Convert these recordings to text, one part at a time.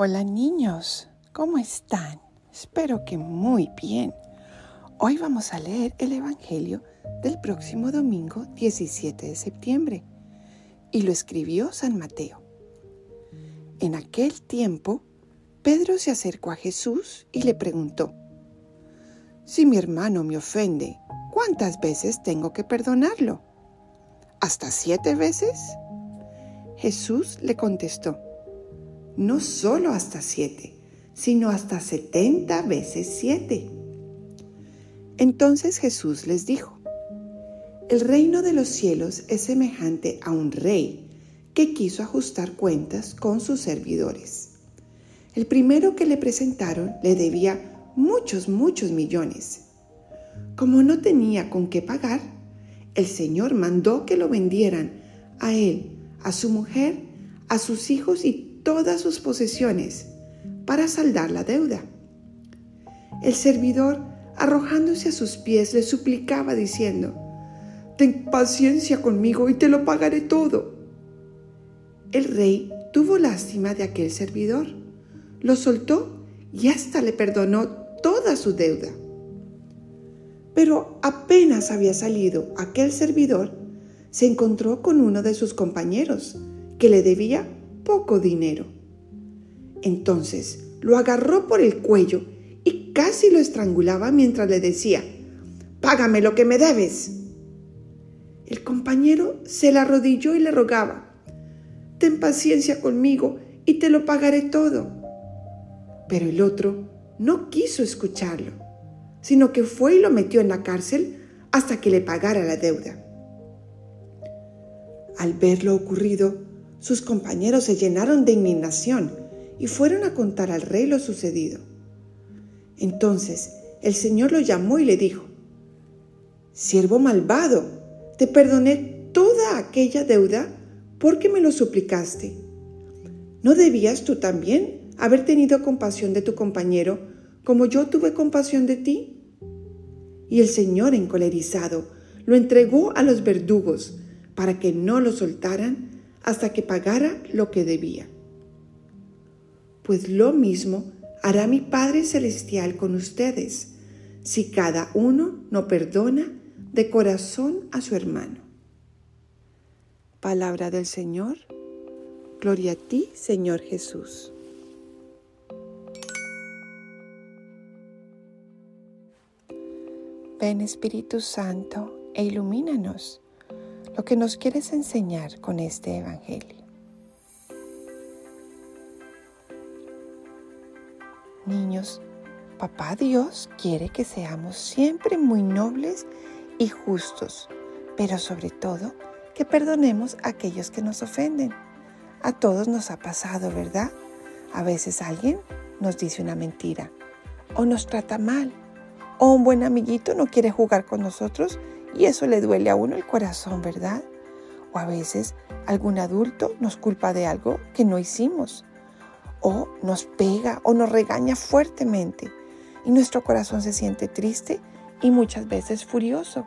Hola niños, ¿cómo están? Espero que muy bien. Hoy vamos a leer el Evangelio del próximo domingo 17 de septiembre y lo escribió San Mateo. En aquel tiempo, Pedro se acercó a Jesús y le preguntó, Si mi hermano me ofende, ¿cuántas veces tengo que perdonarlo? ¿Hasta siete veces? Jesús le contestó, no solo hasta siete, sino hasta setenta veces siete. Entonces Jesús les dijo, el reino de los cielos es semejante a un rey que quiso ajustar cuentas con sus servidores. El primero que le presentaron le debía muchos, muchos millones. Como no tenía con qué pagar, el Señor mandó que lo vendieran a él, a su mujer, a sus hijos y todas sus posesiones para saldar la deuda. El servidor, arrojándose a sus pies, le suplicaba diciendo, Ten paciencia conmigo y te lo pagaré todo. El rey tuvo lástima de aquel servidor, lo soltó y hasta le perdonó toda su deuda. Pero apenas había salido aquel servidor, se encontró con uno de sus compañeros que le debía poco dinero. Entonces lo agarró por el cuello y casi lo estrangulaba mientras le decía, Págame lo que me debes. El compañero se le arrodilló y le rogaba, Ten paciencia conmigo y te lo pagaré todo. Pero el otro no quiso escucharlo, sino que fue y lo metió en la cárcel hasta que le pagara la deuda. Al ver lo ocurrido, sus compañeros se llenaron de indignación y fueron a contar al rey lo sucedido. Entonces el Señor lo llamó y le dijo, Siervo malvado, te perdoné toda aquella deuda porque me lo suplicaste. ¿No debías tú también haber tenido compasión de tu compañero como yo tuve compasión de ti? Y el Señor, encolerizado, lo entregó a los verdugos para que no lo soltaran hasta que pagara lo que debía. Pues lo mismo hará mi Padre Celestial con ustedes, si cada uno no perdona de corazón a su hermano. Palabra del Señor. Gloria a ti, Señor Jesús. Ven Espíritu Santo e ilumínanos lo que nos quieres enseñar con este Evangelio. Niños, Papá Dios quiere que seamos siempre muy nobles y justos, pero sobre todo que perdonemos a aquellos que nos ofenden. A todos nos ha pasado, ¿verdad? A veces alguien nos dice una mentira o nos trata mal o un buen amiguito no quiere jugar con nosotros y eso le duele a uno el corazón, ¿verdad? O a veces algún adulto nos culpa de algo que no hicimos. O nos pega o nos regaña fuertemente. Y nuestro corazón se siente triste y muchas veces furioso.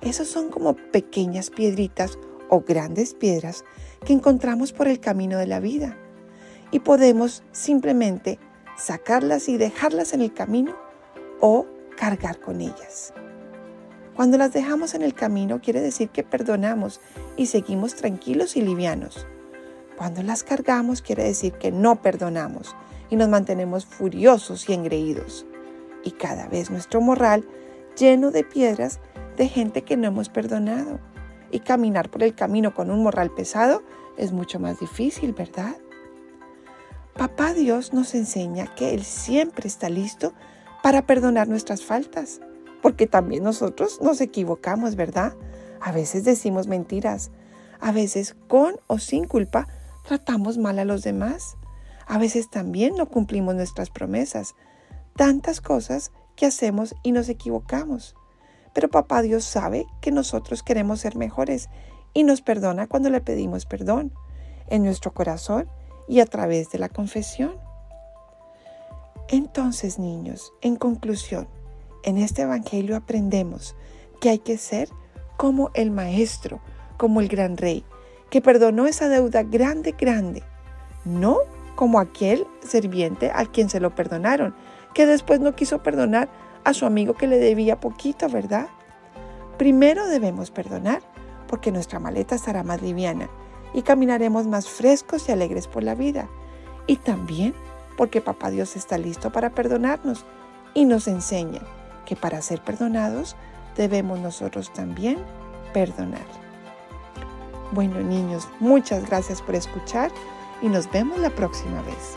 Esos son como pequeñas piedritas o grandes piedras que encontramos por el camino de la vida. Y podemos simplemente sacarlas y dejarlas en el camino o cargar con ellas. Cuando las dejamos en el camino quiere decir que perdonamos y seguimos tranquilos y livianos. Cuando las cargamos quiere decir que no perdonamos y nos mantenemos furiosos y engreídos. Y cada vez nuestro morral lleno de piedras de gente que no hemos perdonado. Y caminar por el camino con un morral pesado es mucho más difícil, ¿verdad? Papá Dios nos enseña que Él siempre está listo para perdonar nuestras faltas porque también nosotros nos equivocamos, ¿verdad? A veces decimos mentiras, a veces con o sin culpa tratamos mal a los demás, a veces también no cumplimos nuestras promesas, tantas cosas que hacemos y nos equivocamos. Pero papá Dios sabe que nosotros queremos ser mejores y nos perdona cuando le pedimos perdón, en nuestro corazón y a través de la confesión. Entonces, niños, en conclusión, en este Evangelio aprendemos que hay que ser como el Maestro, como el gran Rey, que perdonó esa deuda grande, grande, no como aquel serviente al quien se lo perdonaron, que después no quiso perdonar a su amigo que le debía poquito, ¿verdad? Primero debemos perdonar porque nuestra maleta estará más liviana y caminaremos más frescos y alegres por la vida. Y también porque Papá Dios está listo para perdonarnos y nos enseña que para ser perdonados debemos nosotros también perdonar. Bueno niños, muchas gracias por escuchar y nos vemos la próxima vez.